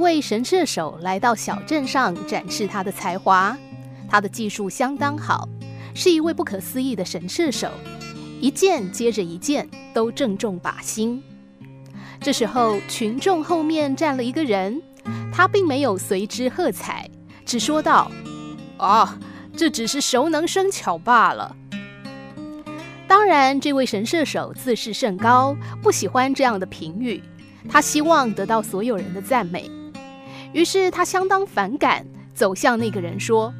一位神射手来到小镇上展示他的才华，他的技术相当好，是一位不可思议的神射手，一箭接着一箭都正中靶心。这时候，群众后面站了一个人，他并没有随之喝彩，只说道：“啊，这只是熟能生巧罢了。”当然，这位神射手自视甚高，不喜欢这样的评语。他希望得到所有人的赞美，于是他相当反感，走向那个人说：“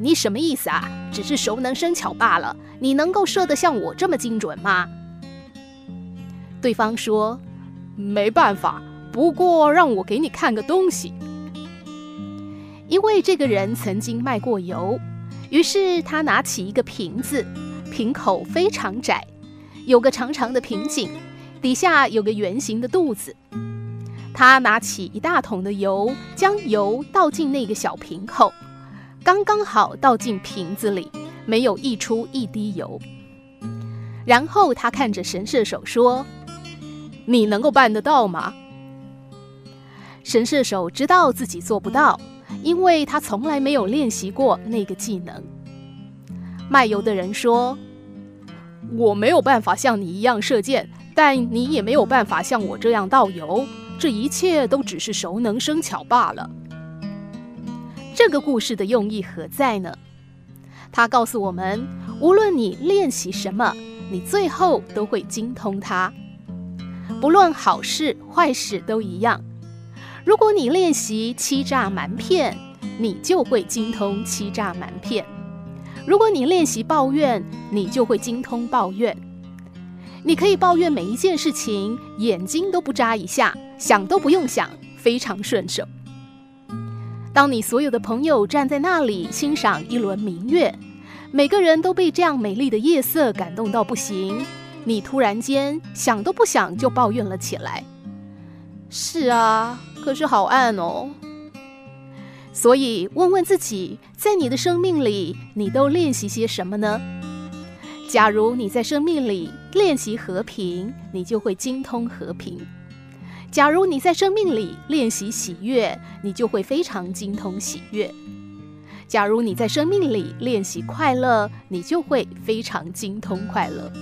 你什么意思啊？只是熟能生巧罢了。你能够射得像我这么精准吗？”对方说：“没办法，不过让我给你看个东西。”因为这个人曾经卖过油，于是他拿起一个瓶子，瓶口非常窄，有个长长的瓶颈。底下有个圆形的肚子，他拿起一大桶的油，将油倒进那个小瓶口，刚刚好倒进瓶子里，没有溢出一滴油。然后他看着神射手说：“你能够办得到吗？”神射手知道自己做不到，因为他从来没有练习过那个技能。卖油的人说：“我没有办法像你一样射箭。”但你也没有办法像我这样倒油，这一切都只是熟能生巧罢了。这个故事的用意何在呢？它告诉我们，无论你练习什么，你最后都会精通它。不论好事坏事都一样。如果你练习欺诈瞒骗，你就会精通欺诈瞒骗；如果你练习抱怨，你就会精通抱怨。你可以抱怨每一件事情，眼睛都不眨一下，想都不用想，非常顺手。当你所有的朋友站在那里欣赏一轮明月，每个人都被这样美丽的夜色感动到不行，你突然间想都不想就抱怨了起来。是啊，可是好暗哦。所以问问自己，在你的生命里，你都练习些什么呢？假如你在生命里练习和平，你就会精通和平；假如你在生命里练习喜悦，你就会非常精通喜悦；假如你在生命里练习快乐，你就会非常精通快乐。